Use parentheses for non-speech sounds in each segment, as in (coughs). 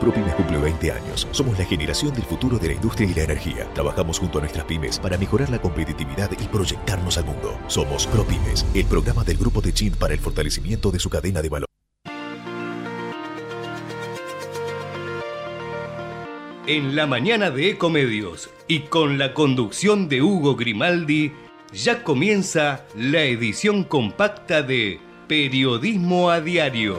ProPymes cumple 20 años. Somos la generación del futuro de la industria y la energía. Trabajamos junto a nuestras pymes para mejorar la competitividad y proyectarnos al mundo. Somos ProPymes, el programa del Grupo de Chin para el fortalecimiento de su cadena de valor. En la mañana de Ecomedios y con la conducción de Hugo Grimaldi, ya comienza la edición compacta de Periodismo a Diario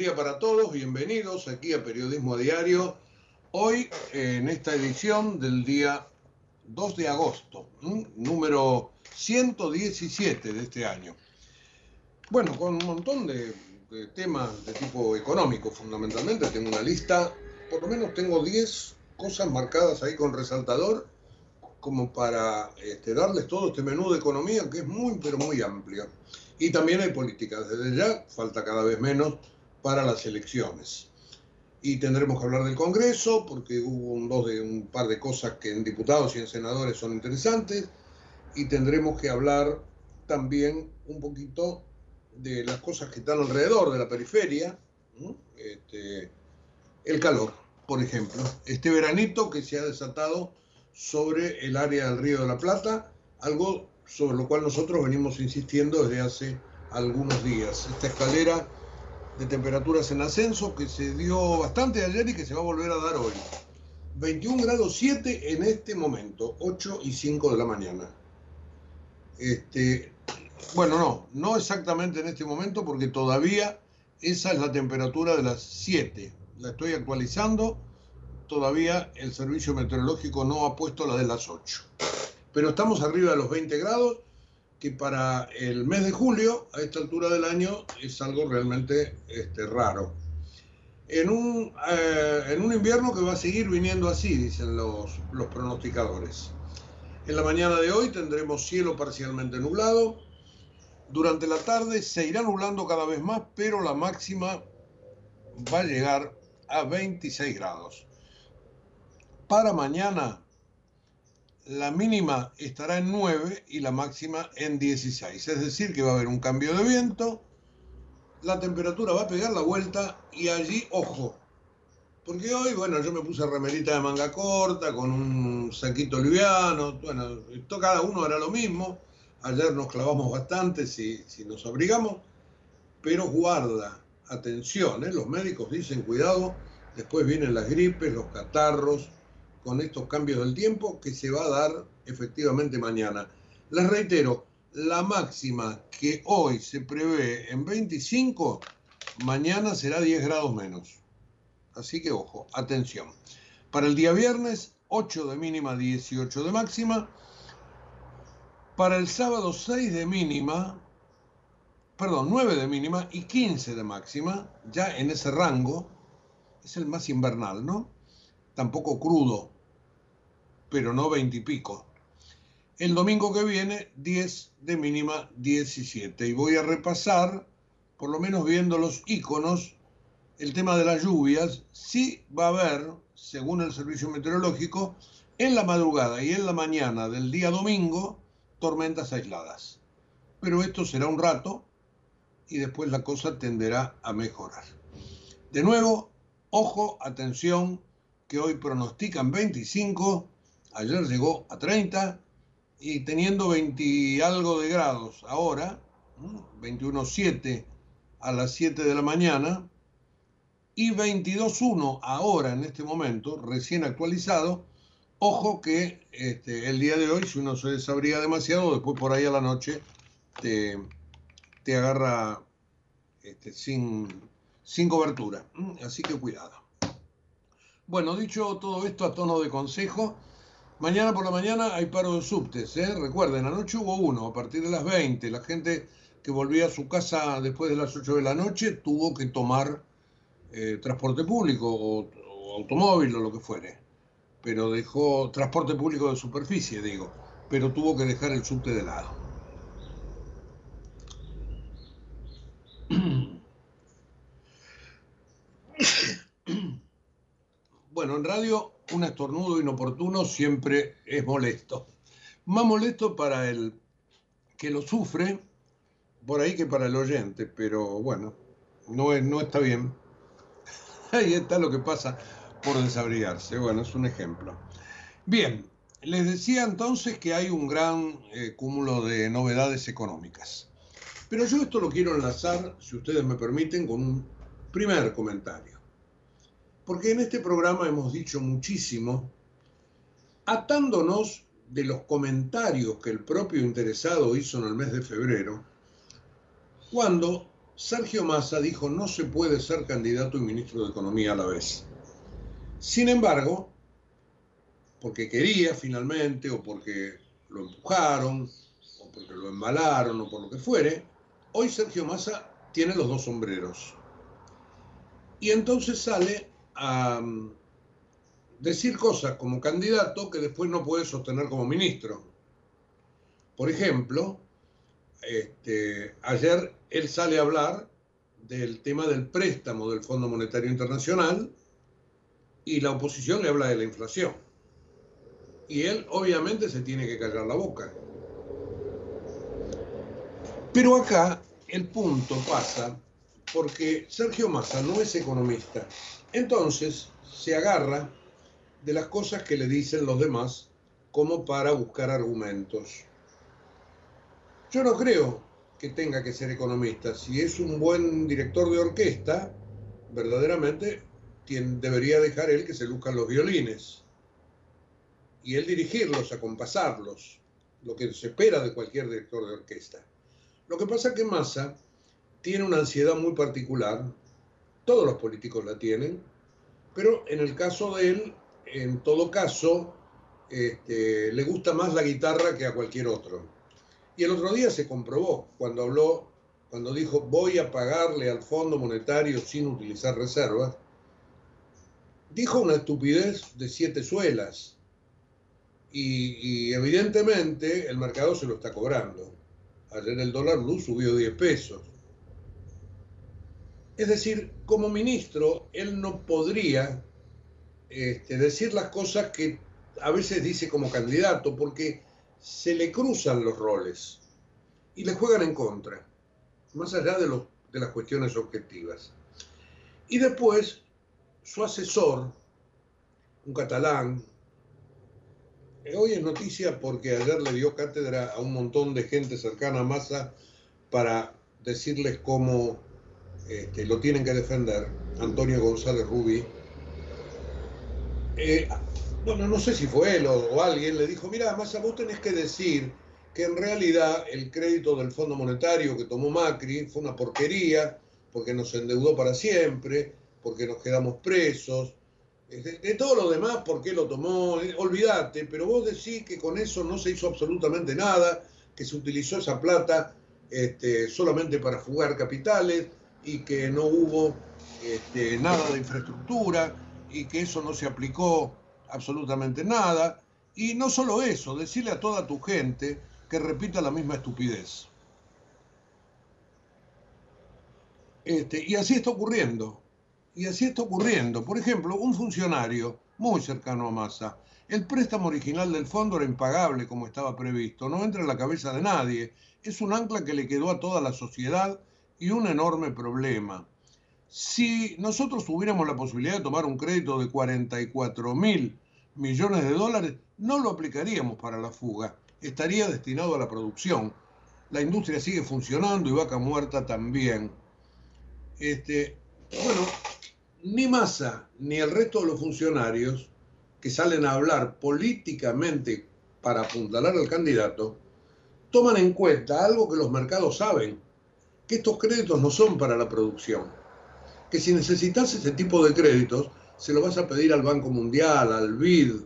Día para todos, bienvenidos aquí a Periodismo Diario. Hoy, en esta edición del día 2 de agosto, número 117 de este año. Bueno, con un montón de, temas de tipo económico, fundamentalmente. Tengo una lista, por lo menos tengo 10 cosas marcadas ahí con resaltador, como para este, darles todo este menú de economía que es muy, pero muy amplio. Y también hay política. Desde ya falta cada vez menos para las elecciones. Y tendremos que hablar del Congreso, porque hubo un, dos de, un par de cosas que en diputados y en senadores son interesantes. Y tendremos que hablar también un poquito de las cosas que están alrededor de la periferia. Este, el calor, por ejemplo. Este veranito que se ha desatado sobre el área del Río de la Plata, algo sobre lo cual nosotros venimos insistiendo desde hace algunos días. Esta escalera de temperaturas en ascenso que se dio bastante ayer y que se va a volver a dar hoy. 21 grados 7 en este momento, 8 y 5 de la mañana. Este, bueno, no, no exactamente en este momento porque todavía esa es la temperatura de las 7. La estoy actualizando, todavía el servicio meteorológico no ha puesto la de las 8. Pero estamos arriba de los 20 grados que para el mes de julio, a esta altura del año, es algo realmente este, raro. En un, eh, en un invierno que va a seguir viniendo así, dicen los, los pronosticadores. En la mañana de hoy tendremos cielo parcialmente nublado. Durante la tarde se irá nublando cada vez más, pero la máxima va a llegar a 26 grados. Para mañana la mínima estará en 9 y la máxima en 16. Es decir, que va a haber un cambio de viento, la temperatura va a pegar la vuelta y allí, ojo, porque hoy, bueno, yo me puse remerita de manga corta, con un saquito liviano, bueno, esto cada uno hará lo mismo. Ayer nos clavamos bastante si, si nos abrigamos, pero guarda, atención, ¿eh? los médicos dicen cuidado, después vienen las gripes, los catarros, con estos cambios del tiempo que se va a dar efectivamente mañana. Les reitero, la máxima que hoy se prevé en 25, mañana será 10 grados menos. Así que ojo, atención. Para el día viernes, 8 de mínima, 18 de máxima. Para el sábado, 6 de mínima, perdón, 9 de mínima y 15 de máxima, ya en ese rango, es el más invernal, ¿no? tampoco crudo, pero no veintipico. El domingo que viene, 10 de mínima, 17. Y voy a repasar, por lo menos viendo los iconos, el tema de las lluvias. Sí va a haber, según el servicio meteorológico, en la madrugada y en la mañana del día domingo, tormentas aisladas. Pero esto será un rato y después la cosa tenderá a mejorar. De nuevo, ojo, atención, que hoy pronostican 25, ayer llegó a 30 y teniendo 20 y algo de grados ahora, 21.7 a las 7 de la mañana y 22.1 ahora en este momento, recién actualizado. Ojo que este, el día de hoy, si uno se desabría demasiado, después por ahí a la noche te, te agarra este, sin, sin cobertura. Así que cuidado. Bueno, dicho todo esto a tono de consejo, mañana por la mañana hay paro de subtes. ¿eh? Recuerden, anoche hubo uno, a partir de las 20. La gente que volvía a su casa después de las 8 de la noche tuvo que tomar eh, transporte público o, o, automóvil o lo que fuere. Pero dejó transporte público de superficie, digo. Pero tuvo que dejar el subte de lado. (coughs) Bueno, en radio un estornudo inoportuno siempre es molesto. Más molesto para el que lo sufre, por ahí que para el oyente, pero bueno, no, es, no está bien. (laughs) Ahí está lo que pasa por desabrigarse. Bueno, es un ejemplo. Bien, les decía entonces que hay un gran eh, cúmulo de novedades económicas. Pero yo esto lo quiero enlazar, si ustedes me permiten, con un primer comentario. Porque en este programa hemos dicho muchísimo, atándonos de los comentarios que el propio interesado hizo en el mes de febrero, cuando Sergio Massa dijo no se puede ser candidato y ministro de Economía a la vez. Sin embargo, porque quería finalmente, o porque lo empujaron, o porque lo embalaron, o por lo que fuere, hoy Sergio Massa tiene los dos sombreros. Y entonces sale a mm, decir cosas como candidato que después no puede sostener como ministro. Por ejemplo, este, ayer él sale a hablar del tema del préstamo del Fondo Monetario Internacional y la oposición le habla de la inflación. Y él obviamente se tiene que callar la boca. Pero acá el punto pasa porque Sergio Massa no es economista. Entonces se agarra de las cosas que le dicen los demás como para buscar argumentos. Yo no creo que tenga que ser economista. Si es un buen director de orquesta, verdaderamente debería dejar él que se luzcan los violines y él dirigirlos, acompasarlos, lo que se espera de cualquier director de orquesta. Lo que pasa es que Massa tiene una ansiedad muy particular, todos los políticos la tienen, pero en el caso de él, en todo caso, este, le gusta más la guitarra que a cualquier otro. Y el otro día se comprobó cuando habló, cuando dijo voy a pagarle al Fondo Monetario sin utilizar reservas, dijo una estupidez de siete suelas. Y, y evidentemente el mercado se lo está cobrando. Ayer el dólar blue subió 10 pesos. Es decir, como ministro, él no podría este, decir las cosas que a veces dice como candidato, porque se le cruzan los roles y le juegan en contra, más allá de, de las cuestiones objetivas. Y después, su asesor, un catalán, eh, hoy es noticia porque ayer le dio cátedra a un montón de gente cercana a Massa para decirles cómo este, lo tienen que defender, Antonio González Rubí. Eh, bueno, no sé si fue él o, alguien, le dijo, mira, más vos tenés que decir que en realidad el crédito del Fondo Monetario que tomó Macri fue una porquería, porque nos endeudó para siempre, porque nos quedamos presos, de, todo lo demás, por qué lo tomó, eh, olvídate, pero vos decís que con eso no se hizo absolutamente nada, que se utilizó esa plata este, solamente para fugar capitales, y que no hubo este, nada de infraestructura y que eso no se aplicó absolutamente nada. Y no solo eso, decirle a toda tu gente que repita la misma estupidez. Este, y así está ocurriendo. Y así está ocurriendo. Por ejemplo, un funcionario muy cercano a Massa, El préstamo original del fondo era impagable como estaba previsto, no entra en la cabeza de nadie, es un ancla que le quedó a toda la sociedad y un enorme problema. Si nosotros tuviéramos la posibilidad de tomar un crédito de 44 mil millones de dólares, no lo aplicaríamos para la fuga, estaría destinado a la producción. La industria sigue funcionando y vaca muerta también. Este, bueno, ni Massa ni el resto de los funcionarios que salen a hablar políticamente para apuntalar al candidato, toman en cuenta algo que los mercados saben, que estos créditos no son para la producción, que si necesitas ese tipo de créditos, se lo vas a pedir al Banco Mundial, al BID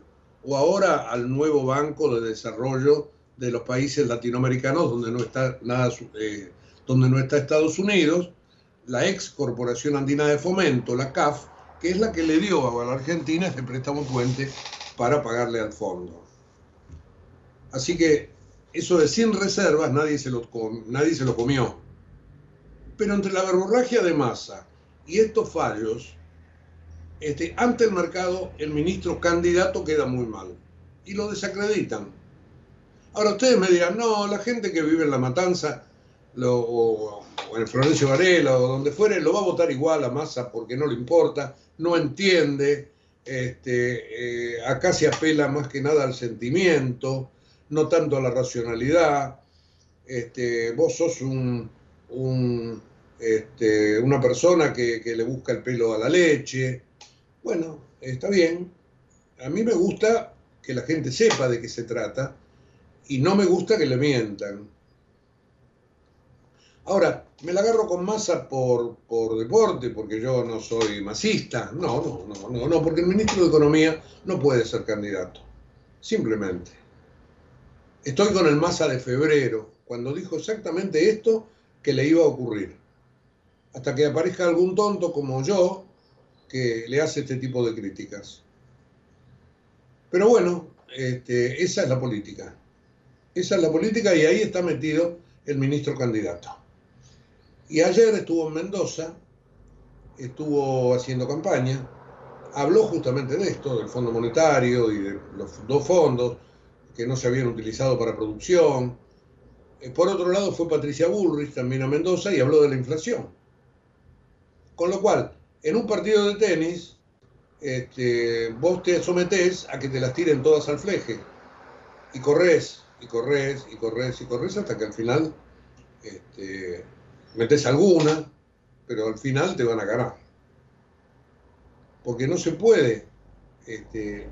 o ahora al nuevo Banco de Desarrollo de los países latinoamericanos donde no está nada, eh, donde no está Estados Unidos, la ex Corporación Andina de Fomento, la CAF, que es la que le dio a la Argentina ese préstamo puente para pagarle al fondo. Así que eso de sin reservas nadie se lo, nadie se lo comió. Pero entre la verborragia de masa y estos fallos, este, ante el mercado el ministro candidato queda muy mal y lo desacreditan. Ahora ustedes me dirán, no, la gente que vive en La Matanza o, en el Florencio Varela o donde fuere, lo va a votar igual a Massa porque no le importa no entiende, este, eh, acá se apela más que nada al sentimiento, no tanto a la racionalidad. Este, vos sos un, este, una persona que, que, le busca el pelo a la leche. Bueno, está bien. A mí me gusta que la gente sepa de qué se trata y no me gusta que le mientan. Ahora, me la agarro con masa por, por deporte, porque yo no soy masista. No, no, no, no, no, porque el ministro de Economía no puede ser candidato. Simplemente. Estoy con el masa de febrero, cuando dijo exactamente esto que le iba a ocurrir. Hasta que aparezca algún tonto como yo que le hace este tipo de críticas. Pero bueno, este, esa es la política. Esa es la política y ahí está metido el ministro candidato. Y ayer estuvo en Mendoza, estuvo haciendo campaña, habló justamente de esto, del Fondo Monetario y de los dos fondos que no se habían utilizado para producción. Eh, por otro lado fue Patricia Bullrich también a Mendoza y habló de la inflación. Con lo cual, en un partido de tenis, este, vos te sometés a que te las tiren todas al fleje. Y corres, y corres, y corres, y corres hasta que al final este, metes alguna, pero al final te van a ganar. Porque no se puede este,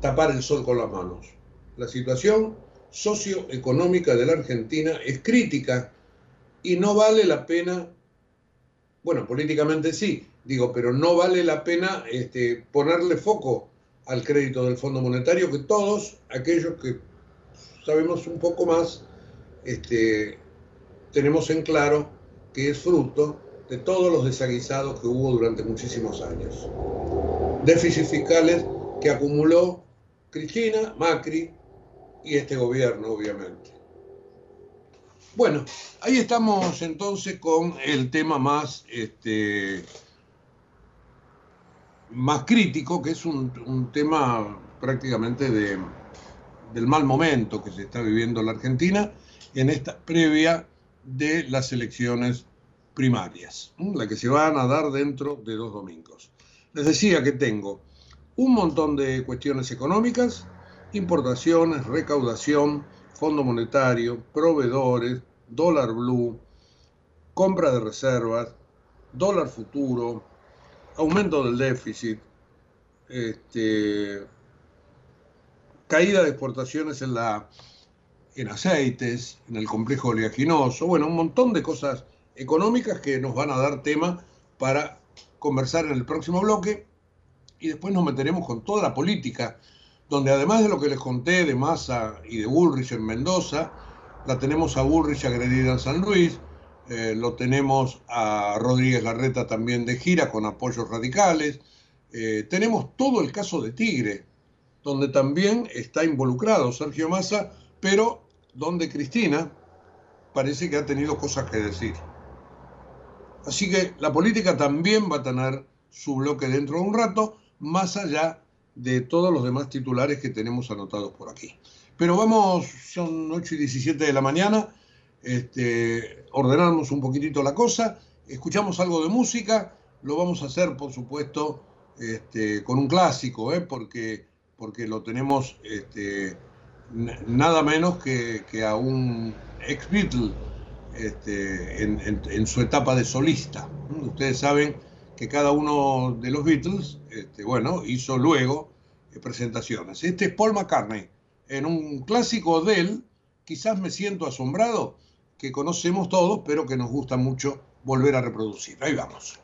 tapar el sol con las manos. La situación socioeconómica de la Argentina es crítica y no vale la pena, bueno, políticamente sí, digo, pero no vale la pena este, ponerle foco al crédito del Fondo Monetario que todos aquellos que sabemos un poco más este, tenemos en claro que es fruto de todos los desaguisados que hubo durante muchísimos años. Déficits fiscales que acumuló Cristina, Macri y este gobierno, obviamente. Bueno, ahí estamos entonces con el tema más, este, más crítico, que es un, tema prácticamente de, del mal momento que se está viviendo en la Argentina en esta previa de las elecciones primarias, la que se van a dar dentro de dos domingos. Les decía que tengo un montón de cuestiones económicas, importaciones, recaudación, fondo monetario, proveedores, dólar blue, compra de reservas, dólar futuro, aumento del déficit, este, caída de exportaciones en la en aceites, en el complejo oleaginoso, bueno, un montón de cosas económicas que nos van a dar tema para conversar en el próximo bloque. Y después nos meteremos con toda la política, donde además de lo que les conté de Massa y de Bullrich en Mendoza, la tenemos a Bullrich agredida en San Luis, eh, lo tenemos a Rodríguez Garreta también de gira con apoyos radicales, eh, tenemos todo el caso de Tigre, donde también está involucrado Sergio Massa, pero donde Cristina parece que ha tenido cosas que decir. Así que la política también va a tener su bloque dentro de un rato, más allá de todos los demás titulares que tenemos anotados por aquí. Pero vamos, son 8 y 17 de la mañana, este, ordenamos un poquitito la cosa, escuchamos algo de música, lo vamos a hacer, por supuesto, este, con un clásico, ¿eh? porque, porque lo tenemos este, nada menos que, a un ex Beatle este, en, su etapa de solista. Ustedes saben que cada uno de los Beatles, este, bueno, hizo luego eh, presentaciones. Este es Paul McCartney, en un clásico de él, quizás me siento asombrado, que conocemos todos, pero que nos gusta mucho volver a reproducir. Ahí vamos.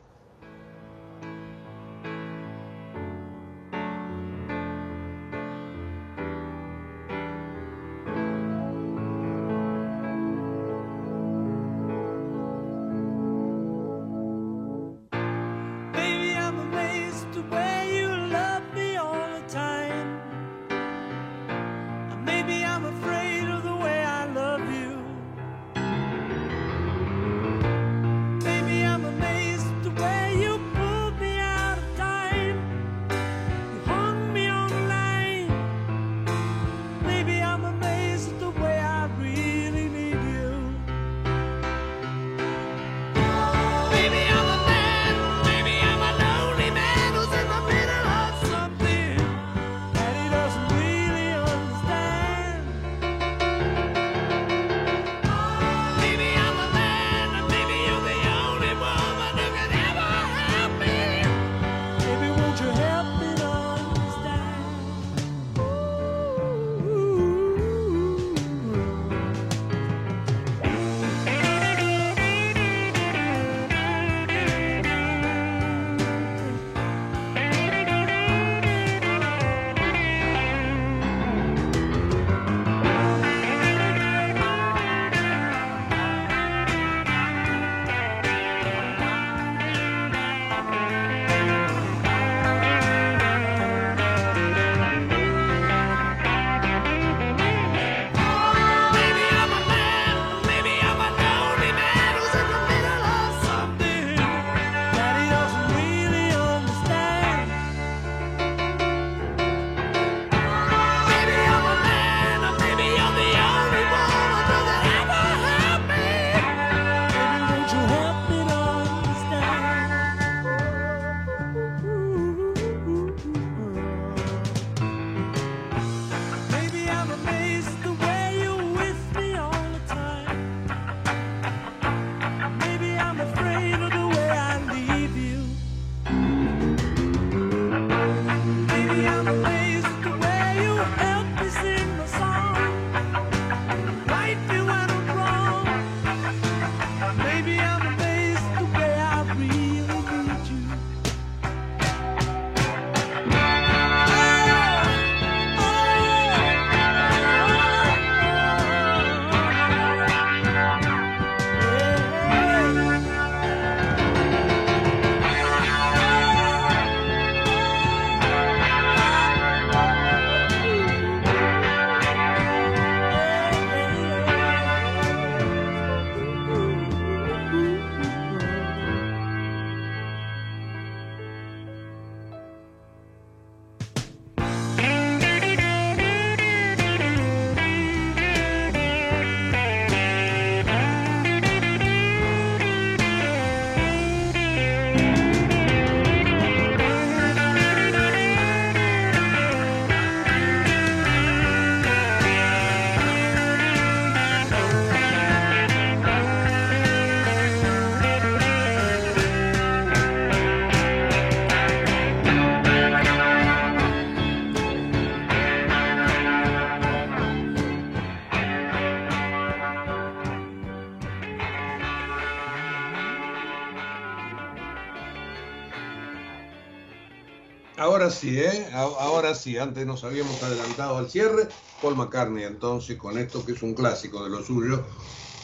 Ahora sí, ¿eh? Ahora sí, antes nos habíamos adelantado al cierre. Paul McCartney, entonces, con esto que es un clásico de lo suyo,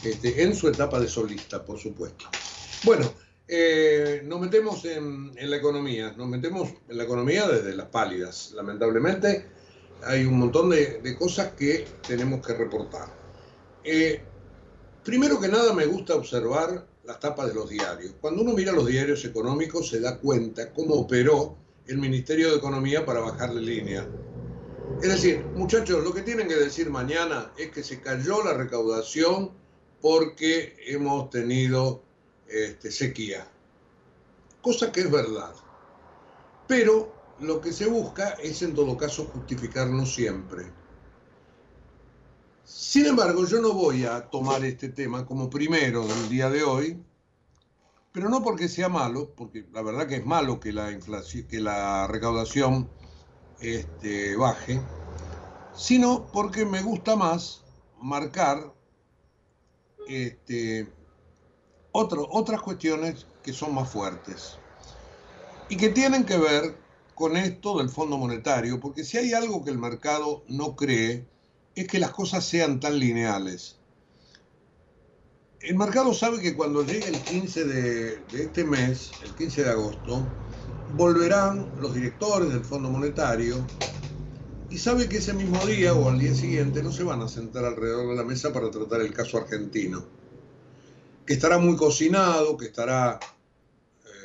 este, en su etapa de solista, por supuesto. Bueno, eh, nos metemos en, la economía, nos metemos en la economía desde las pálidas. Lamentablemente, hay un montón de, cosas que tenemos que reportar. Eh, primero que nada, me gusta observar las tapas de los diarios. Cuando uno mira los diarios económicos, se da cuenta cómo operó el Ministerio de Economía para bajarle línea. Es decir, muchachos, lo que tienen que decir mañana es que se cayó la recaudación porque hemos tenido este, sequía. Cosa que es verdad. Pero lo que se busca es en todo caso justificarlo siempre. Sin embargo, yo no voy a tomar este tema como primero del día de hoy, pero no porque sea malo, porque la verdad que es malo que la, inflación, que la recaudación este, baje, sino porque me gusta más marcar este, otras cuestiones que son más fuertes y que tienen que ver con esto del Fondo Monetario, porque si hay algo que el mercado no cree, es que las cosas sean tan lineales. El mercado sabe que cuando llegue el 15 de, este mes, el 15 de agosto, volverán los directores del Fondo Monetario y sabe que ese mismo día o al día siguiente no se van a sentar alrededor de la mesa para tratar el caso argentino, que estará muy cocinado, que estará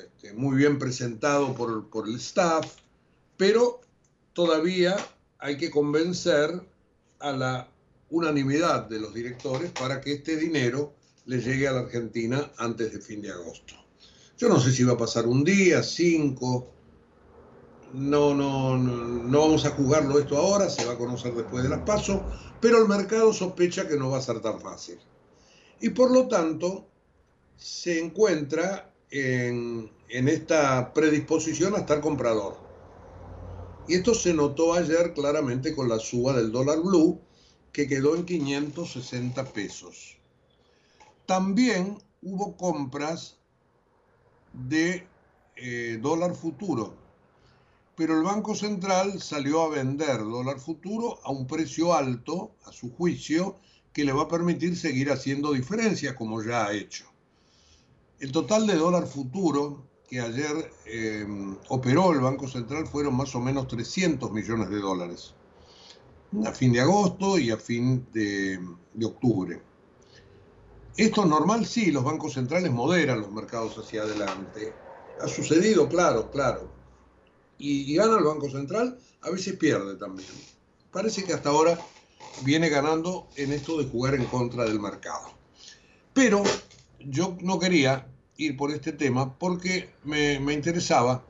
este, muy bien presentado por el staff, pero todavía hay que convencer a la unanimidad de los directores para que este dinero le llegue a la Argentina antes de fin de agosto. Yo no sé si va a pasar un día, cinco. No, no, no, vamos a jugarlo esto ahora, se va a conocer después de las pasos, pero el mercado sospecha que no va a ser tan fácil. Y por lo tanto, se encuentra en, en esta predisposición a estar comprador. Y esto se notó ayer claramente con la suba del dólar blue, que quedó en 560 pesos. También hubo compras de eh, dólar futuro. Pero el Banco Central salió a vender dólar futuro a un precio alto, a su juicio, que le va a permitir seguir haciendo diferencias como ya ha hecho. El total de dólar futuro que ayer em, operó el Banco Central fueron más o menos 300 millones de dólares, a fin de agosto y a fin de octubre. Esto es normal, sí, los bancos centrales moderan los mercados hacia adelante. Ha sucedido, claro, claro. Y, gana el Banco Central, a veces pierde también. Parece que hasta ahora viene ganando en esto de jugar en contra del mercado. Pero yo no quería ir por este tema porque me, me interesaba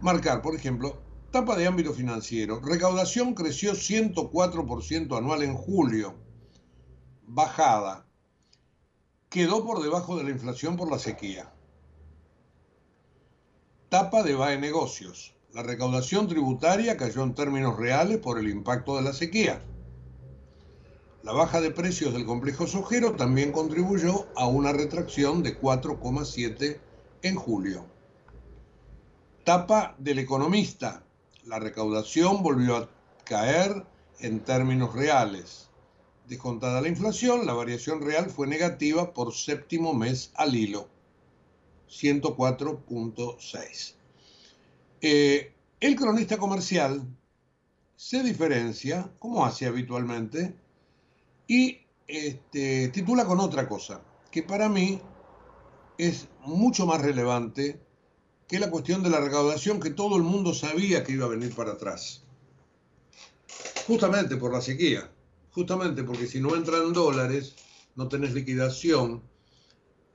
marcar, por ejemplo, tapa de ámbito financiero. Recaudación creció 104% anual en julio. Bajada quedó por debajo de la inflación por la sequía. Tapa de BAE Negocios. La recaudación tributaria cayó en términos reales por el impacto de la sequía. La baja de precios del complejo sojero también contribuyó a una retracción de 4,7 en julio. Tapa del economista. La recaudación volvió a caer en términos reales. Descontada la inflación, la variación real fue negativa por séptimo mes al hilo, 104.6. Eh, el cronista comercial se diferencia, como hace habitualmente, y este, titula con otra cosa, que para mí es mucho más relevante que la cuestión de la recaudación que todo el mundo sabía que iba a venir para atrás. Justamente por la sequía justamente porque si no entran dólares, no tenés liquidación,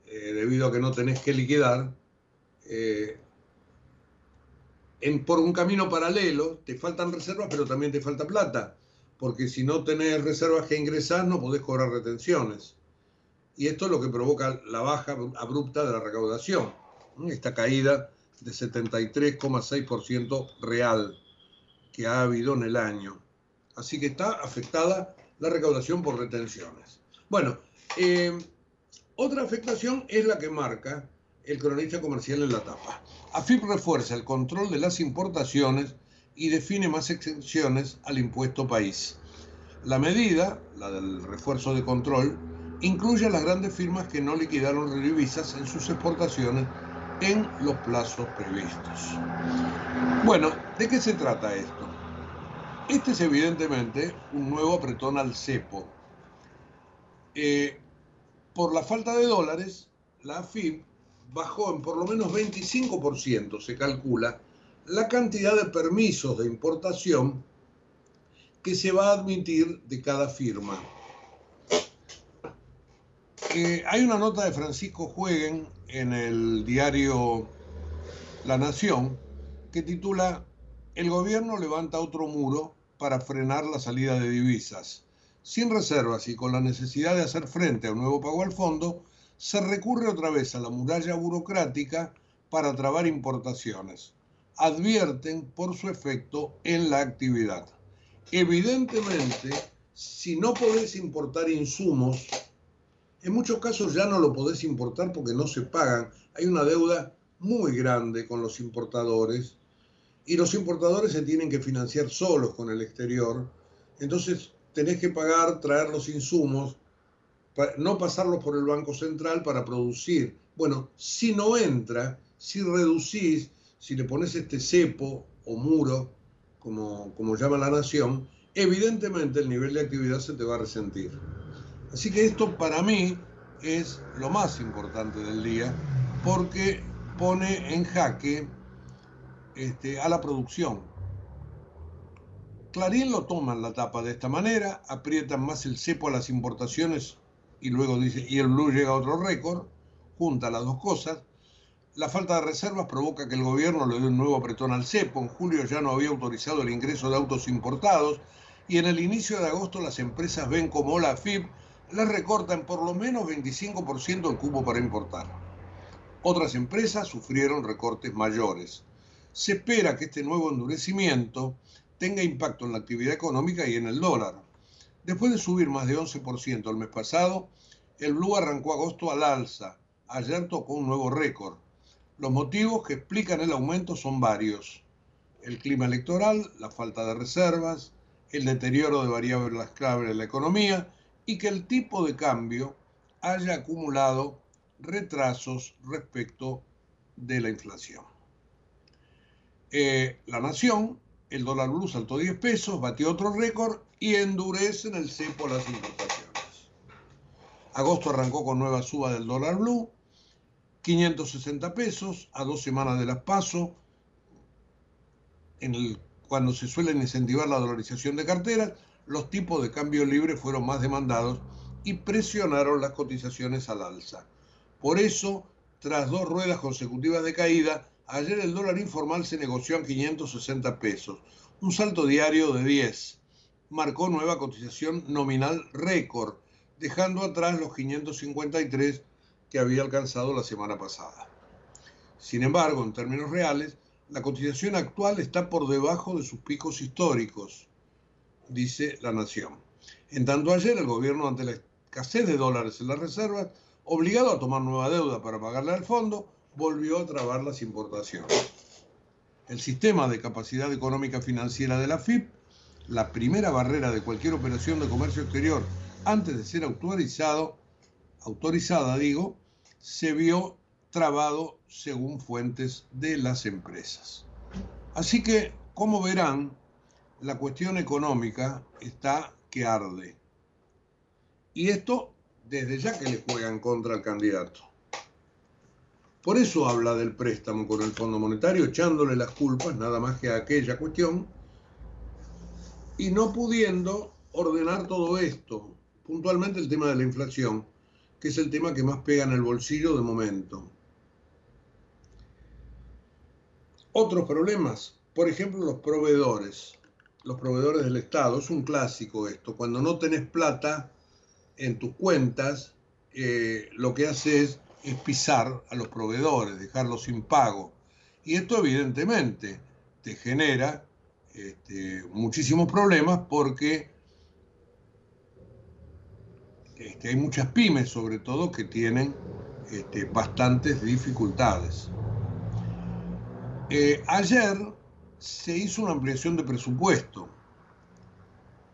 eh, debido a que no tenés que liquidar, eh, en, por un camino paralelo te faltan reservas, pero también te falta plata, porque si no tenés reservas que ingresar, no podés cobrar retenciones. Y esto es lo que provoca la baja abrupta de la recaudación, esta caída de 73,6% real que ha habido en el año. Así que está afectada la recaudación por retenciones. Bueno, eh, otra afectación es la que marca el cronista comercial en la tapa. AFIP refuerza el control de las importaciones y define más exenciones al impuesto país. La medida, la del refuerzo de control, incluye a las grandes firmas que no liquidaron divisas en sus exportaciones en los plazos previstos. Bueno, ¿de qué se trata esto? Este es evidentemente un nuevo apretón al cepo. Eh, por la falta de dólares, la AFIP bajó en por lo menos 25%, se calcula, la cantidad de permisos de importación que se va a admitir de cada firma. Eh, hay una nota de Francisco Jueguen en el diario La Nación que titula El gobierno levanta otro muro para frenar la salida de divisas. Sin reservas y con la necesidad de hacer frente a un nuevo pago al fondo, se recurre otra vez a la muralla burocrática para trabar importaciones. Advierten por su efecto en la actividad. Evidentemente, si no podés importar insumos, en muchos casos ya no lo podés importar porque no se pagan. Hay una deuda muy grande con los importadores y los importadores se tienen que financiar solos con el exterior. Entonces tenés que pagar, traer los insumos, no pasarlos por el Banco Central para producir. Bueno, si no entra, si reducís, si le pones este cepo o muro, como, como llama la nación, evidentemente el nivel de actividad se te va a resentir. Así que esto para mí es lo más importante del día, porque pone en jaque este, a la producción. Clarín lo toma en la tapa de esta manera, aprietan más el cepo a las importaciones y luego dice, y el blue llega a otro récord, junta las dos cosas. La falta de reservas provoca que el gobierno le dé un nuevo apretón al cepo. En julio ya no había autorizado el ingreso de autos importados y en el inicio de agosto las empresas ven como la FIP les recortan por lo menos 25% el cupo para importar. Otras empresas sufrieron recortes mayores se espera que este nuevo endurecimiento tenga impacto en la actividad económica y en el dólar. Después de subir más de 11% el mes pasado, el blue arrancó agosto al alza. Ayer tocó un nuevo récord. Los motivos que explican el aumento son varios. El clima electoral, la falta de reservas, el deterioro de variables clave de la economía y que el tipo de cambio haya acumulado retrasos respecto de la inflación. Eh, la Nación, el dólar blue saltó 10 pesos, batió otro récord y endurece en el cepo las importaciones. Agosto arrancó con nueva suba del dólar blue, 560 pesos a dos semanas de las paso, cuando se suelen incentivar la dolarización de carteras, los tipos de cambio libre fueron más demandados y presionaron las cotizaciones al alza. Por eso, tras dos ruedas consecutivas de caída, Ayer el dólar informal se negoció en 560 pesos, un salto diario de 10. Marcó nueva cotización nominal récord, dejando atrás los 553 que había alcanzado la semana pasada. Sin embargo, en términos reales, la cotización actual está por debajo de sus picos históricos, dice la Nación. En tanto ayer el gobierno, ante la escasez de dólares en las reservas, obligado a tomar nueva deuda para pagarle al fondo, volvió a trabar las importaciones. El sistema de capacidad económica financiera de la FIP, la primera barrera de cualquier operación de comercio exterior antes de ser autorizado, autorizada, digo, se vio trabado según fuentes de las empresas. Así que, como verán, la cuestión económica está que arde. Y esto desde ya que le juegan contra el candidato. Por eso habla del préstamo con el Fondo Monetario, echándole las culpas nada más que a aquella cuestión y no pudiendo ordenar todo esto, puntualmente el tema de la inflación, que es el tema que más pega en el bolsillo de momento. Otros problemas, por ejemplo, los proveedores, los proveedores del Estado, es un clásico esto, cuando no tenés plata en tus cuentas, eh, lo que hace es es pisar a los proveedores, dejarlos sin pago. Y esto evidentemente te genera este, muchísimos problemas porque este, hay muchas pymes sobre todo que tienen este, bastantes dificultades. Eh, ayer se hizo una ampliación de presupuesto.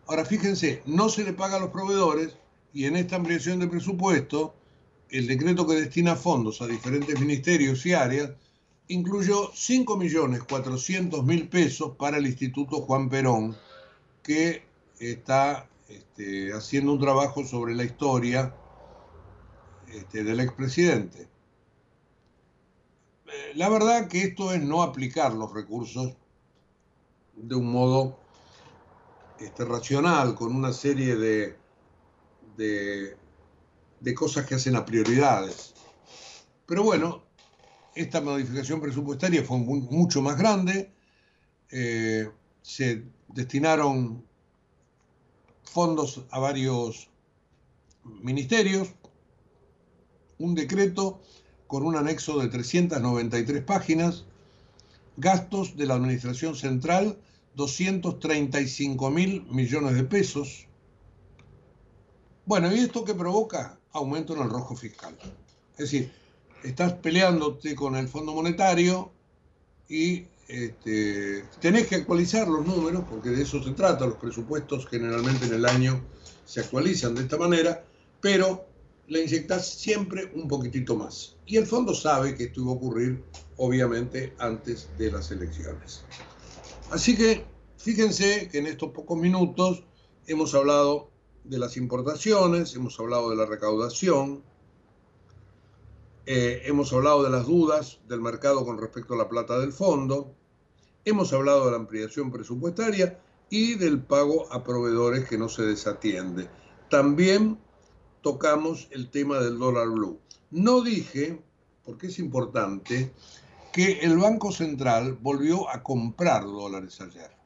Ahora fíjense, no se le paga a los proveedores y en esta ampliación de presupuesto el decreto que destina fondos a diferentes ministerios y áreas incluyó 5.400.000 pesos para el Instituto Juan Perón, que está este, haciendo un trabajo sobre la historia este, del expresidente. eh, la verdad que esto es no aplicar los recursos de un modo este, racional, con una serie de, de, cosas que hacen a prioridades. Pero bueno, esta modificación presupuestaria fue mucho más grande. Eh, se destinaron fondos a varios ministerios, un decreto con un anexo de 393 páginas, gastos de la Administración Central 235 mil millones de pesos. Bueno, ¿y esto qué provoca? Aumento en el rojo fiscal. Es decir, estás peleándote con el Fondo Monetario y este, tenés que actualizar los números, porque de eso se trata, los presupuestos generalmente en el año se actualizan de esta manera, pero le inyectas siempre un poquitito más. Y el fondo sabe que esto iba a ocurrir, obviamente, antes de las elecciones. Así que fíjense que en estos pocos minutos hemos hablado de las importaciones, hemos hablado de la recaudación, eh, hemos hablado de las dudas del mercado con respecto a la plata del fondo, hemos hablado de la ampliación presupuestaria y del pago a proveedores que no se desatiende. También tocamos el tema del dólar blue. No dije, porque es importante, que el Banco Central volvió a comprar dólares ayer.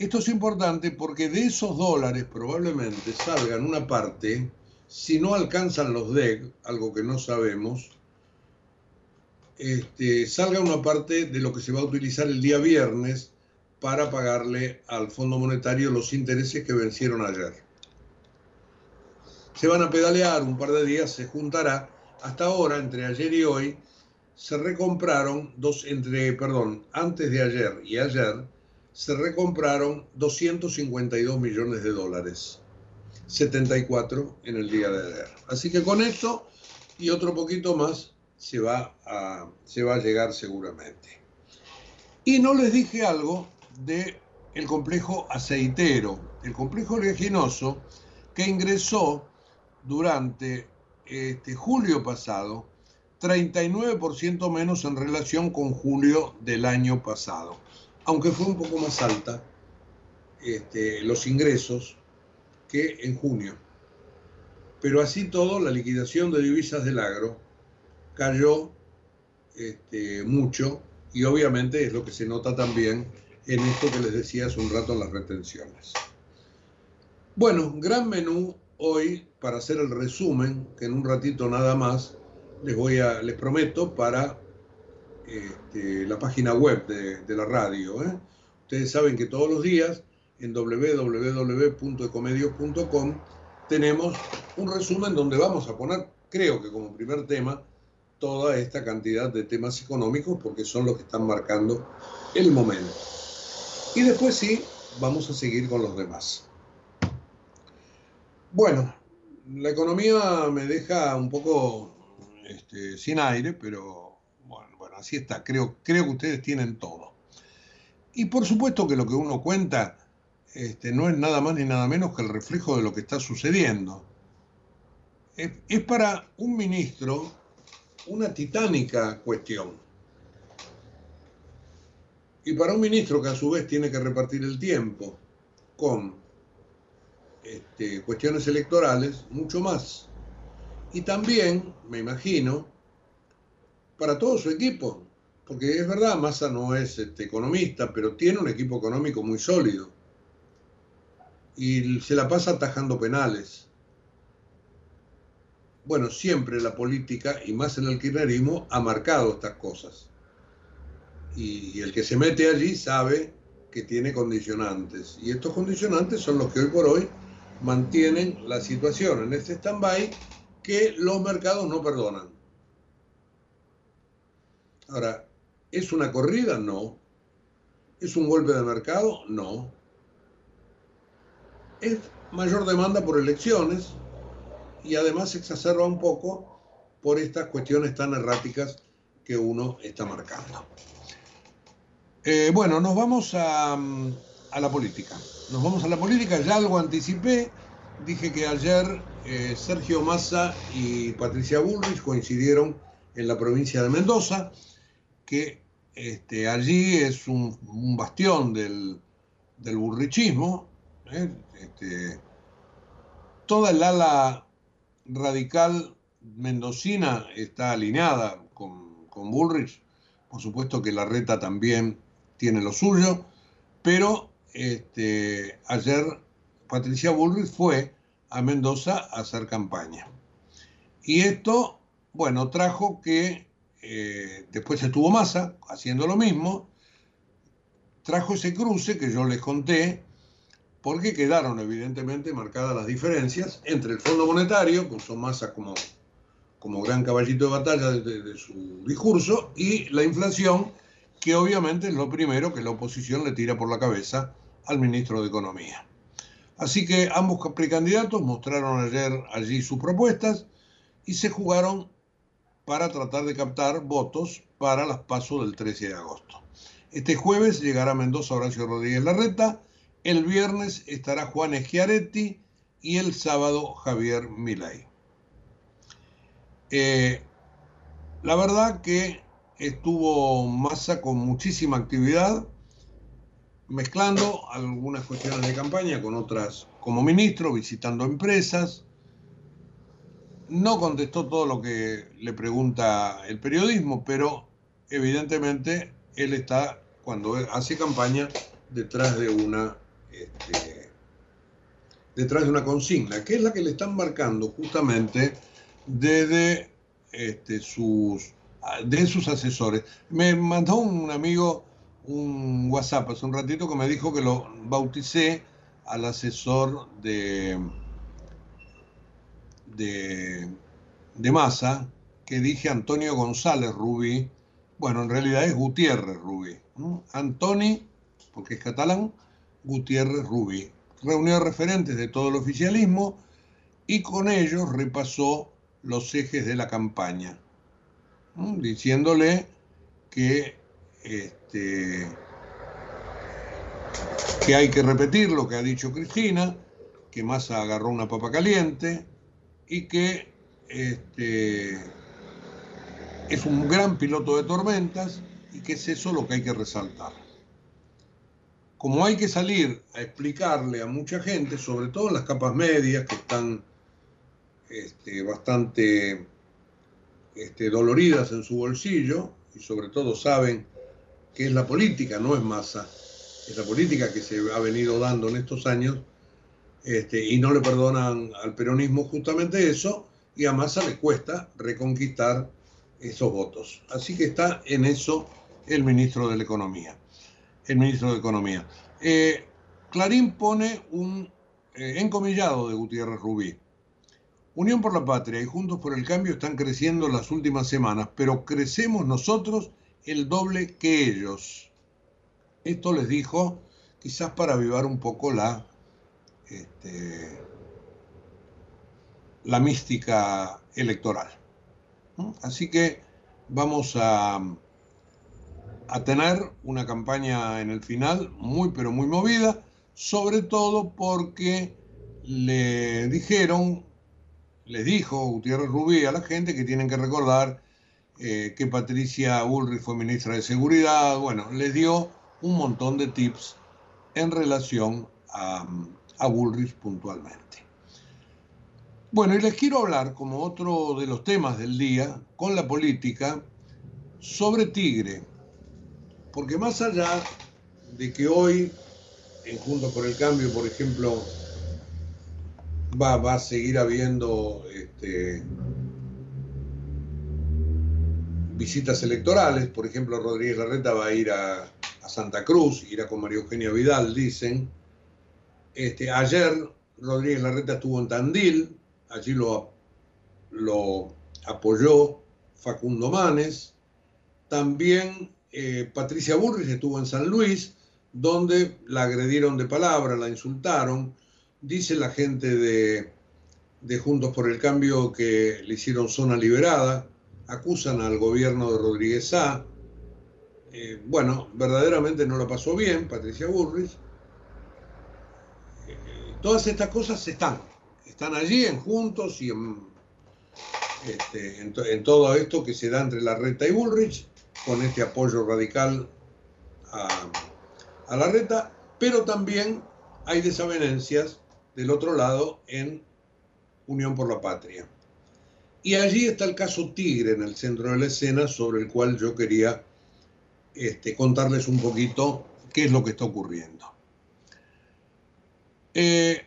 Esto es importante porque de esos dólares probablemente salgan una parte, si no alcanzan los DEG, algo que no sabemos, este, salga una parte de lo que se va a utilizar el día viernes para pagarle al Fondo Monetario los intereses que vencieron ayer. Se van a pedalear un par de días, se juntará. Hasta ahora, entre ayer y hoy, se recompraron dos, entre, perdón, antes de ayer y ayer, se recompraron 252 millones de dólares, 74 en el día de ayer. Así que con esto y otro poquito más se va a, llegar seguramente. Y no les dije algo de el complejo aceitero, el complejo oleaginoso que ingresó durante este julio pasado 39% menos en relación con julio del año pasado, aunque fue un poco más alta este, los ingresos que en junio. Pero así todo, la liquidación de divisas del agro cayó este, mucho y obviamente es lo que se nota también en esto que les decía hace un rato en las retenciones. Bueno, gran menú hoy para hacer el resumen, que en un ratito nada más les voy a, les prometo, para este, la página web de, la radio. ¿eh? Ustedes saben que todos los días en www.ecomedios.com tenemos un resumen donde vamos a poner, creo que como primer tema, toda esta cantidad de temas económicos porque son los que están marcando el momento. Y después sí, vamos a seguir con los demás. Bueno, la economía me deja un poco este, sin aire, pero así está. Creo, creo que ustedes tienen todo. Y por supuesto que lo que uno cuenta este, no es nada más ni nada menos que el reflejo de lo que está sucediendo. Es, para un ministro una titánica cuestión. Y para un ministro que a su vez tiene que repartir el tiempo con este, cuestiones electorales, mucho más. Y también, me imagino, para todo su equipo, porque es verdad, Massa no es este, economista, pero tiene un equipo económico muy sólido. Y se la pasa atajando penales. Bueno, siempre la política, y más el kirchnerismo, ha marcado estas cosas. Y el que se mete allí sabe que tiene condicionantes. Y estos condicionantes son los que hoy por hoy mantienen la situación en este stand-by que los mercados no perdonan. Ahora, ¿es una corrida? No. ¿Es un golpe de mercado? No. Es mayor demanda por elecciones y además se exacerba un poco por estas cuestiones tan erráticas que uno está marcando. Eh, bueno, nos vamos a, a la política. Nos vamos a la política, ya algo anticipé, dije que ayer eh, Sergio Massa y Patricia Bullrich coincidieron en la provincia de Mendoza, que este, allí es un, bastión del, del burrichismo. ¿eh? Este, toda el ala radical mendocina está alineada con, con Bullrich. Por supuesto que la reta también tiene lo suyo, pero este, ayer Patricia Bullrich fue a Mendoza a hacer campaña. Y esto, bueno, trajo que eh, después estuvo Massa haciendo lo mismo, trajo ese cruce que yo les conté, porque quedaron evidentemente marcadas las diferencias entre el Fondo Monetario, que usó Massa como, como gran caballito de batalla de, su discurso, y la inflación, que obviamente es lo primero que la oposición le tira por la cabeza al ministro de Economía. Así que ambos precandidatos mostraron ayer allí sus propuestas y se jugaron para tratar de captar votos para las pasos del 13 de agosto. Este jueves llegará Mendoza Horacio Rodríguez Larreta, el viernes estará Juan Schiaretti y el sábado Javier Milay. Eh, la verdad que estuvo Massa con muchísima actividad, mezclando algunas cuestiones de campaña con otras como ministro, visitando empresas, no contestó todo lo que le pregunta el periodismo, pero evidentemente él está, cuando hace campaña, detrás de una, este, detrás de una consigna, que es la que le están marcando justamente desde este, sus, de sus asesores. Me mandó un amigo un WhatsApp hace un ratito que me dijo que lo bauticé al asesor de de, de Massa que dije Antonio González Rubí. Bueno, en realidad es Gutiérrez Rubí. Antoni, porque es catalán, Gutiérrez Rubí. Reunió a referentes de todo el oficialismo y con ellos repasó los ejes de la campaña, diciéndole que, este, que hay que repetir lo que ha dicho Cristina, que Massa agarró una papa caliente, y que este, es un gran piloto de tormentas y que es eso lo que hay que resaltar. Como hay que salir a explicarle a mucha gente, sobre todo en las capas medias que están este, bastante este, doloridas en su bolsillo y sobre todo saben que es la política, no es masa, es la política que se ha venido dando en estos años este, y no le perdonan al peronismo justamente eso, y a Massa le cuesta reconquistar esos votos. Así que está en eso el ministro de la Economía. El ministro de Economía. Eh, Clarín pone un eh, encomillado de Gutiérrez Rubí. Unión por la Patria y Juntos por el Cambio están creciendo las últimas semanas, pero crecemos nosotros el doble que ellos. Esto les dijo quizás para avivar un poco la este, la mística electoral. Así que vamos a, a tener una campaña en el final muy pero muy movida, sobre todo porque le dijeron, les dijo Gutiérrez Rubí a la gente que tienen que recordar eh, que Patricia Bullrich fue ministra de Seguridad, bueno, les dio un montón de tips en relación a, a Bullrich puntualmente. Bueno, y les quiero hablar, como otro de los temas del día, con la política, sobre Tigre. Porque más allá de que hoy, en Juntos por el Cambio, por ejemplo, va, va a seguir habiendo este, visitas electorales, por ejemplo, Rodríguez Larreta va a ir a, a Santa Cruz, irá con María Eugenia Vidal, dicen, este, ayer Rodríguez Larreta estuvo en Tandil, allí lo, apoyó Facundo Manes. También eh, Patricia Burris estuvo en San Luis, donde la agredieron de palabra, la insultaron. Dice la gente de, de Juntos por el Cambio que le hicieron zona liberada, acusan al gobierno de Rodríguez A. Eh, bueno, verdaderamente no la pasó bien Patricia Burris Todas estas cosas están, están allí en Juntos y en, este, en, todo esto que se da entre la reta y Bullrich, con este apoyo radical a, a la reta, pero también hay desavenencias del otro lado en Unión por la Patria. Y allí está el caso Tigre en el centro de la escena, sobre el cual yo quería este, contarles un poquito qué es lo que está ocurriendo. Eh,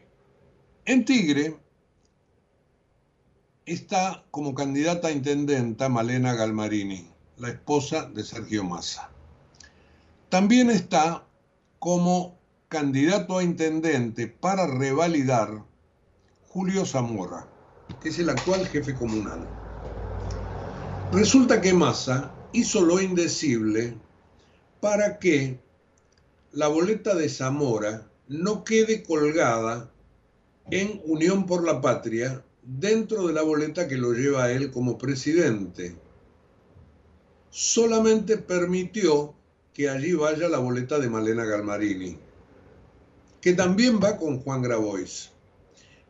en Tigre está como candidata a intendenta Malena Galmarini, la esposa de Sergio Massa. También está como candidato a intendente para revalidar Julio Zamora, que es el actual jefe comunal. Resulta que Massa hizo lo indecible para que la boleta de Zamora no quede colgada en Unión por la Patria dentro de la boleta que lo lleva a él como presidente. Solamente permitió que allí vaya la boleta de Malena Galmarini, que también va con Juan Grabois.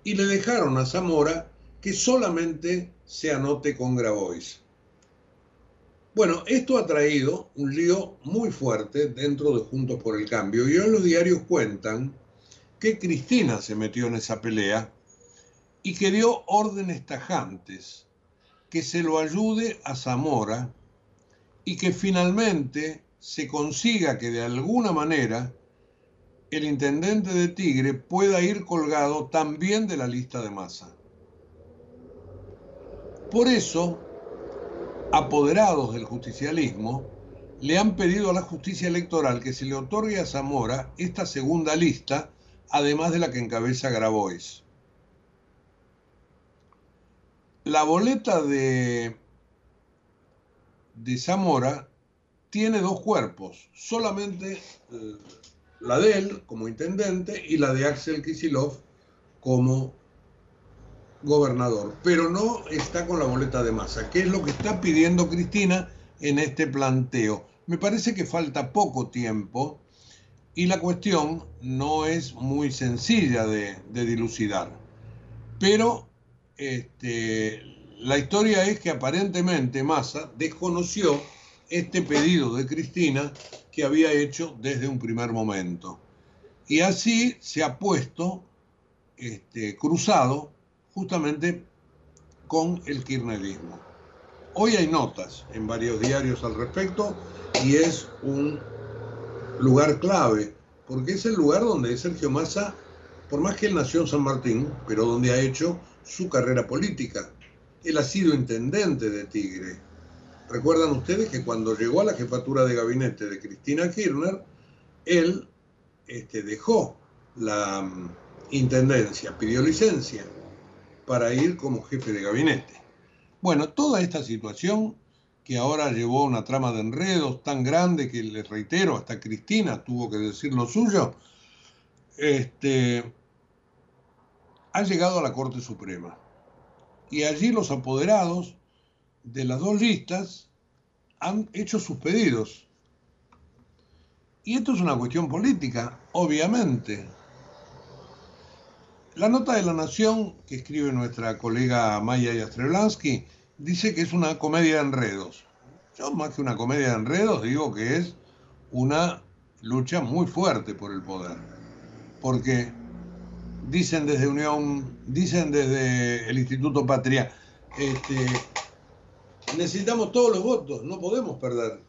Y le dejaron a Zamora que solamente se anote con Grabois. Bueno, esto ha traído un lío muy fuerte dentro de Juntos por el Cambio y hoy los diarios cuentan que Cristina se metió en esa pelea y que dio órdenes tajantes, que se lo ayude a Zamora y que finalmente se consiga que de alguna manera el intendente de Tigre pueda ir colgado también de la lista de masa. Por eso, apoderados del justicialismo le han pedido a la justicia electoral que se le otorgue a Zamora esta segunda lista, además de la que encabeza Grabois. La boleta de, de Zamora tiene dos cuerpos, solamente eh, la de él como intendente y la de Axel Kisilov como gobernador, pero no está con la boleta de masa, que es lo que está pidiendo Cristina en este planteo. Me parece que falta poco tiempo y la cuestión no es muy sencilla de, dilucidar. Pero este, la historia es que aparentemente Massa desconoció este pedido de Cristina que había hecho desde un primer momento. Y así se ha puesto este, cruzado justamente con el kirchnerismo. Hoy hay notas en varios diarios al respecto y es un lugar clave, porque es el lugar donde Sergio Massa, por más que él nació en San Martín, pero donde ha hecho su carrera política. Él ha sido intendente de Tigre. Recuerdan ustedes que cuando llegó a la jefatura de gabinete de Cristina Kirchner, él este, dejó la mm, intendencia, pidió licencia para ir como jefe de gabinete. Bueno, toda esta situación que ahora llevó una trama de enredos tan grande que les reitero, hasta Cristina tuvo que decir lo suyo, este, ha llegado a la Corte Suprema. Y allí los apoderados de las dos listas han hecho sus pedidos. Y esto es una cuestión política, obviamente. La nota de la Nación que escribe nuestra colega Maya Yastreblansky dice que es una comedia de enredos. Yo más que una comedia de enredos digo que es una lucha muy fuerte por el poder. Porque dicen desde Unión, dicen desde el Instituto Patria, este, necesitamos todos los votos, no podemos perder.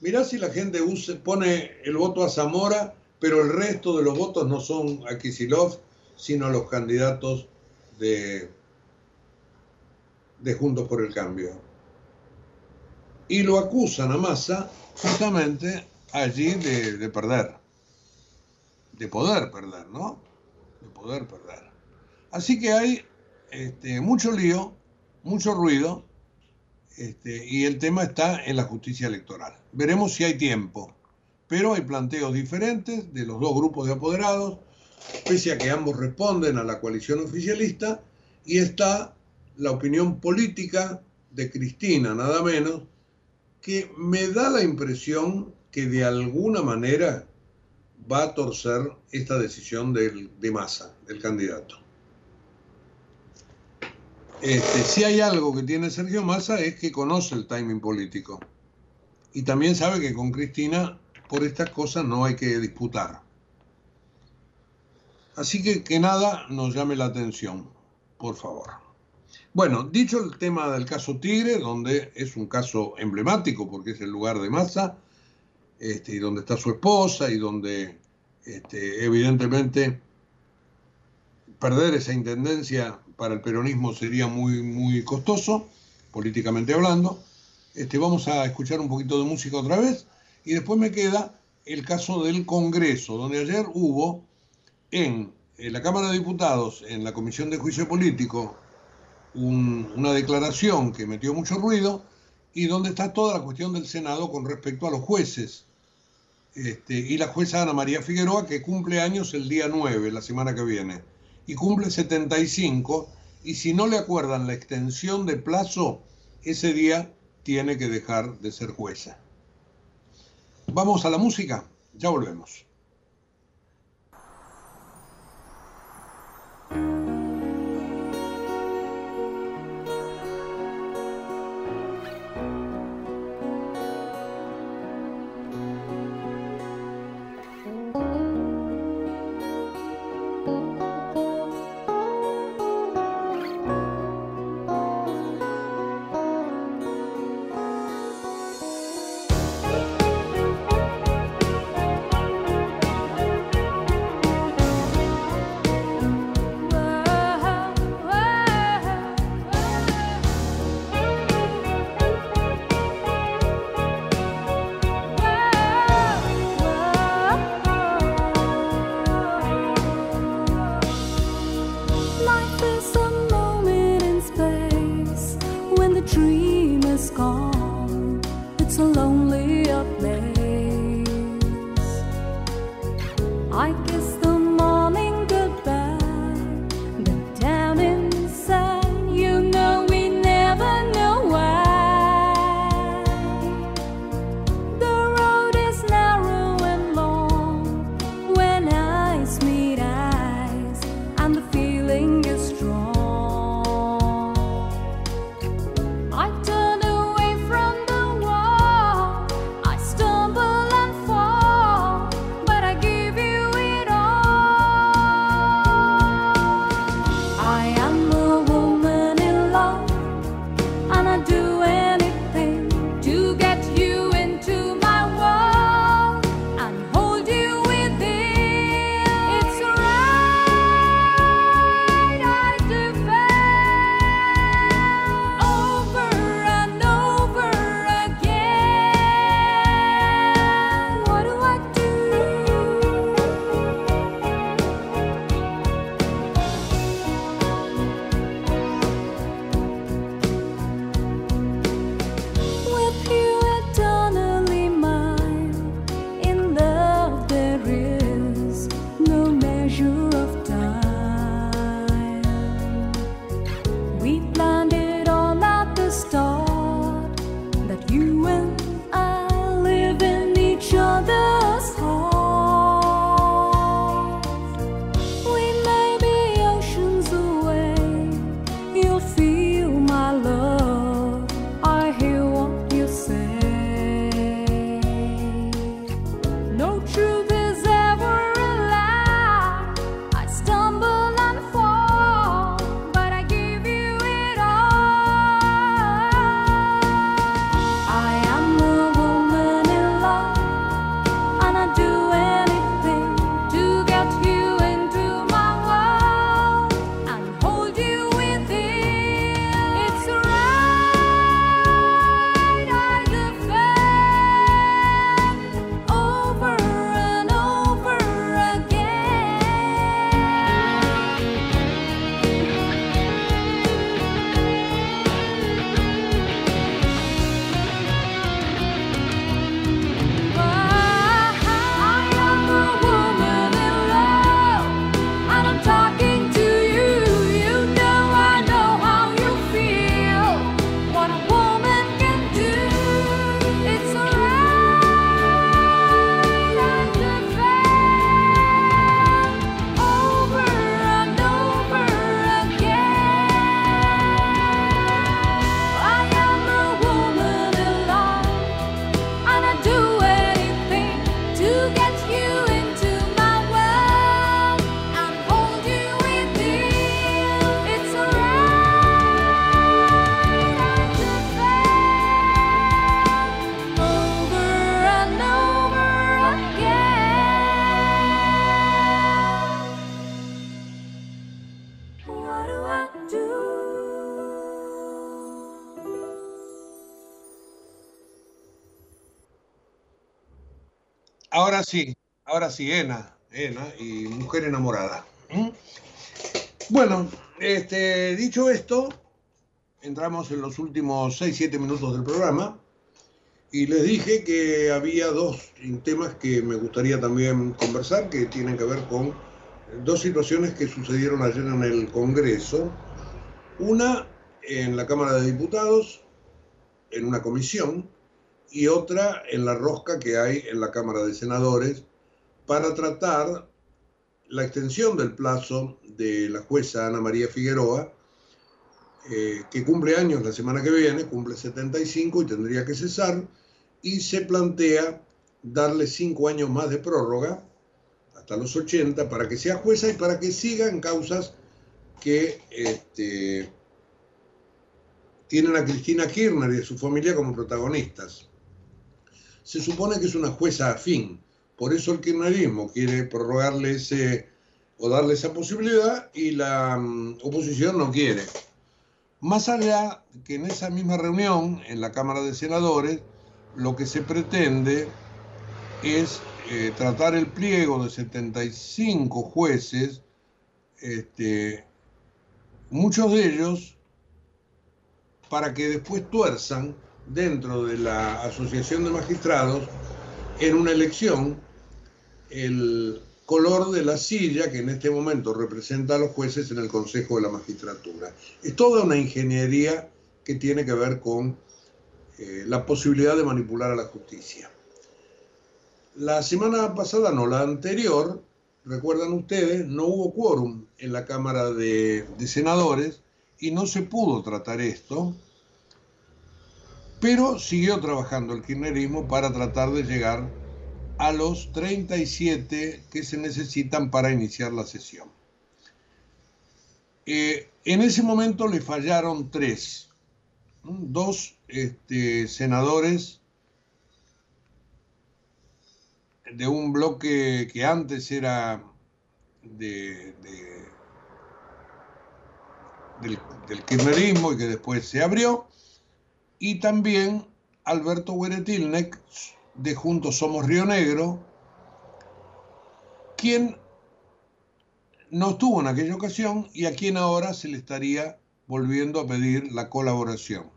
Mirá si la gente pone el voto a Zamora pero el resto de los votos no son a Kisilov, sino a los candidatos de, de Juntos por el Cambio. Y lo acusan a Massa justamente allí de, perder, de poder perder, ¿no? De poder perder. Así que hay este, mucho lío, mucho ruido, este, y el tema está en la justicia electoral. Veremos si hay tiempo pero hay planteos diferentes de los dos grupos de apoderados, pese a que ambos responden a la coalición oficialista, y está la opinión política de Cristina, nada menos, que me da la impresión que de alguna manera va a torcer esta decisión de masa, del candidato. Este, si hay algo que tiene Sergio Massa es que conoce el timing político. Y también sabe que con Cristina por estas cosas no hay que disputar. Así que que nada nos llame la atención, por favor. Bueno, dicho el tema del caso Tigre, donde es un caso emblemático porque es el lugar de Massa, este, y donde está su esposa, y donde este, evidentemente perder esa intendencia para el peronismo sería muy, muy costoso, políticamente hablando. Este, vamos a escuchar un poquito de música otra vez y después me queda el caso del Congreso, donde ayer hubo en, la Cámara de Diputados, en la Comisión de Juicio Político, una declaración que metió mucho ruido y donde está toda la cuestión del Senado con respecto a los jueces. Este, y la jueza Ana María Figueroa, que cumple años el día 9, la semana que viene, y cumple 75, y si no le acuerdan la extensión de plazo, ese día tiene que dejar de ser jueza. Vamos a la música, ya volvemos. Ahora sí, ahora sí, Ena, Ena y Mujer Enamorada. Bueno, este, dicho esto, entramos en los últimos 6-7 minutos del programa y les dije que había dos temas que me gustaría también conversar que tienen que ver con dos situaciones que sucedieron ayer en el Congreso. Una en la Cámara de Diputados, en una comisión, y otra en la rosca que hay en la Cámara de Senadores para tratar la extensión del plazo de la jueza Ana María Figueroa, eh, que cumple años la semana que viene, cumple 75 y tendría que cesar, y se plantea darle cinco años más de prórroga, hasta los 80, para que sea jueza y para que siga en causas que este, tienen a Cristina Kirchner y a su familia como protagonistas se supone que es una jueza afín. Por eso el kirchnerismo quiere prorrogarle ese o darle esa posibilidad y la mm, oposición no quiere. Más allá que en esa misma reunión, en la Cámara de Senadores, lo que se pretende es eh, tratar el pliego de 75 jueces, este, muchos de ellos, para que después tuerzan dentro de la Asociación de Magistrados en una elección el color de la silla que en este momento representa a los jueces en el Consejo de la Magistratura. Es toda una ingeniería que tiene que ver con eh, la posibilidad de manipular a la justicia. La semana pasada, no la anterior, recuerdan ustedes, no hubo quórum en la Cámara de Senadores y no se pudo tratar esto pero siguió trabajando el kirchnerismo para tratar de llegar a los 37 que se necesitan para iniciar la sesión. Eh, en ese momento le fallaron tres, dos este, senadores de un bloque que antes era de, del, del kirchnerismo y que después se abrió, y también Alberto Hueretilnek de Juntos Somos Río Negro, quien no estuvo en aquella ocasión y a quien ahora se le estaría volviendo a pedir la colaboración.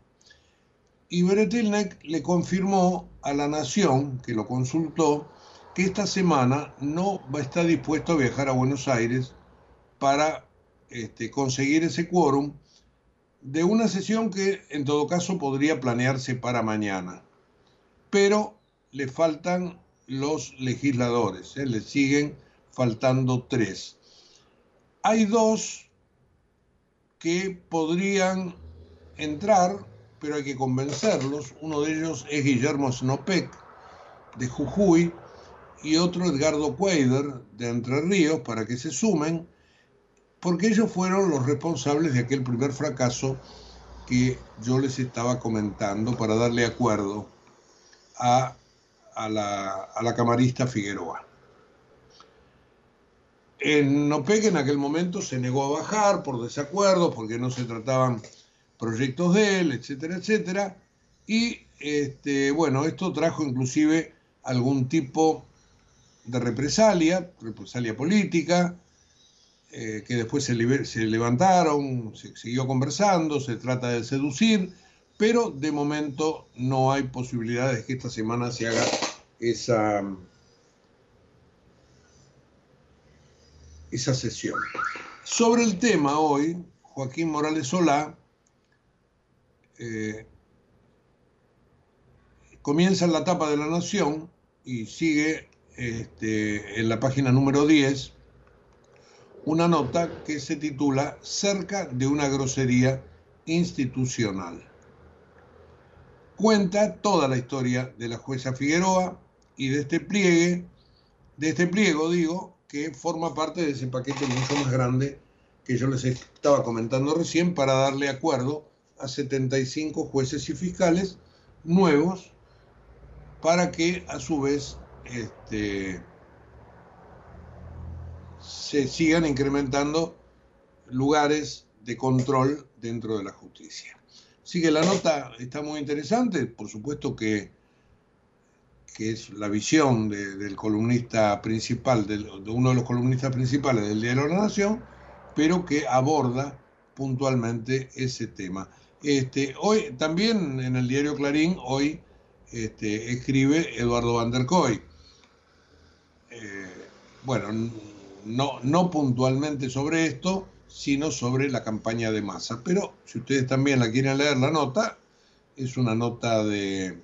Y Beretilnek le confirmó a la Nación, que lo consultó, que esta semana no va a estar dispuesto a viajar a Buenos Aires para este, conseguir ese quórum de una sesión que en todo caso podría planearse para mañana. Pero le faltan los legisladores, ¿eh? le siguen faltando tres. Hay dos que podrían entrar, pero hay que convencerlos. Uno de ellos es Guillermo Snopek, de Jujuy, y otro Edgardo Cuader, de Entre Ríos, para que se sumen porque ellos fueron los responsables de aquel primer fracaso que yo les estaba comentando para darle acuerdo a, la, camarista Figueroa. En en aquel momento se negó a bajar por desacuerdo, porque no se trataban proyectos de él, etcétera, etcétera. Y este, bueno, esto trajo inclusive algún tipo de represalia, represalia política, eh, que después se, levantaron, se siguió conversando, se trata de seducir, pero de momento no hay posibilidades de que esta semana se haga esa, esa sesión. Sobre el tema hoy, Joaquín Morales Solá eh, comienza en la tapa de la Nación y sigue este, en la página número 10 una nota que se titula Cerca de una grosería institucional. Cuenta toda la historia de la jueza Figueroa y de este pliegue, de este pliego digo, que forma parte de ese paquete mucho más grande que yo les estaba comentando recién para darle acuerdo a 75 jueces y fiscales nuevos para que a su vez este, se sigan incrementando lugares de control dentro de la justicia. Así que la nota está muy interesante, por supuesto que, que es la visión del columnista principal, de, uno de los columnistas principales del Diario de la Nación, pero que aborda puntualmente ese tema. Este, hoy también en el diario Clarín, hoy este, escribe Eduardo Van der Koy. Eh, bueno, no, no puntualmente sobre esto, sino sobre la campaña de masa. Pero si ustedes también la quieren leer, la nota, es una nota de,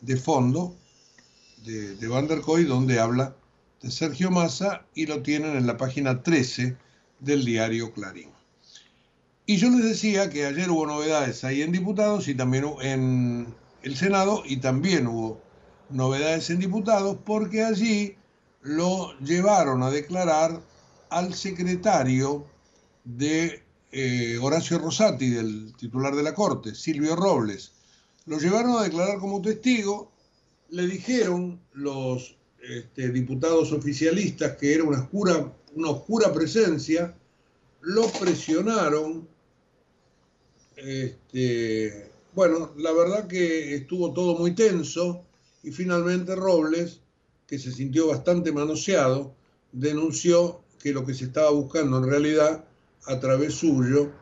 de fondo de, de Van der Koy donde habla de Sergio Massa y lo tienen en la página 13 del diario Clarín. Y yo les decía que ayer hubo novedades ahí en diputados y también en el Senado y también hubo novedades en diputados porque allí lo llevaron a declarar al secretario de eh, Horacio Rosati, del titular de la Corte, Silvio Robles. Lo llevaron a declarar como testigo, le dijeron los este, diputados oficialistas que era una oscura, una oscura presencia, lo presionaron. Este, bueno, la verdad que estuvo todo muy tenso y finalmente Robles, que se sintió bastante manoseado, denunció que lo que se estaba buscando en realidad a través suyo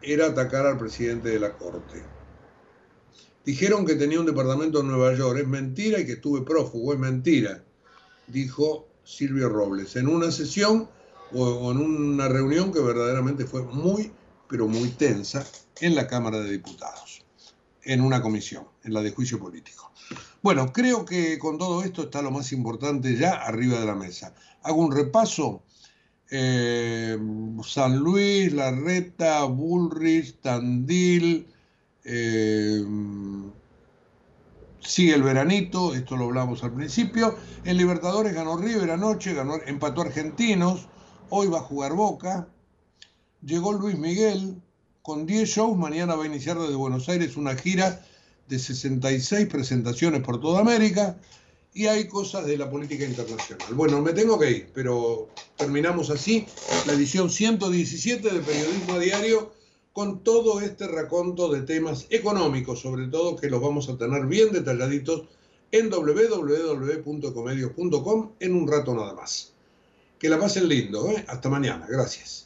era atacar al presidente de la Corte. Dijeron que tenía un departamento en Nueva York, es mentira, y que estuve prófugo, es mentira, dijo Silvio Robles, en una sesión o en una reunión que verdaderamente fue muy, pero muy tensa en la Cámara de Diputados, en una comisión, en la de juicio político. Bueno, creo que con todo esto está lo más importante ya arriba de la mesa. Hago un repaso eh, San Luis, La Reta, Bullrich, Tandil, eh, sigue el veranito, esto lo hablamos al principio. En Libertadores ganó River anoche, ganó, empató Argentinos, hoy va a jugar Boca. Llegó Luis Miguel con 10 shows, mañana va a iniciar desde Buenos Aires una gira de 66 presentaciones por toda América y hay cosas de la política internacional. Bueno, me tengo que ir, pero terminamos así la edición 117 de Periodismo a Diario con todo este raconto de temas económicos, sobre todo que los vamos a tener bien detalladitos en www.comedios.com en un rato nada más. Que la pasen lindo, ¿eh? hasta mañana, gracias.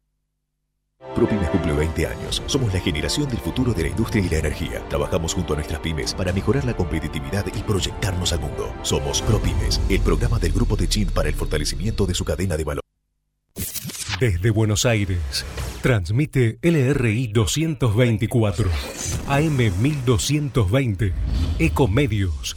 ProPymes cumple 20 años. Somos la generación del futuro de la industria y la energía. Trabajamos junto a nuestras pymes para mejorar la competitividad y proyectarnos al mundo. Somos ProPymes, el programa del Grupo de Chin para el fortalecimiento de su cadena de valor. Desde Buenos Aires, transmite LRI 224, AM 1220, Ecomedios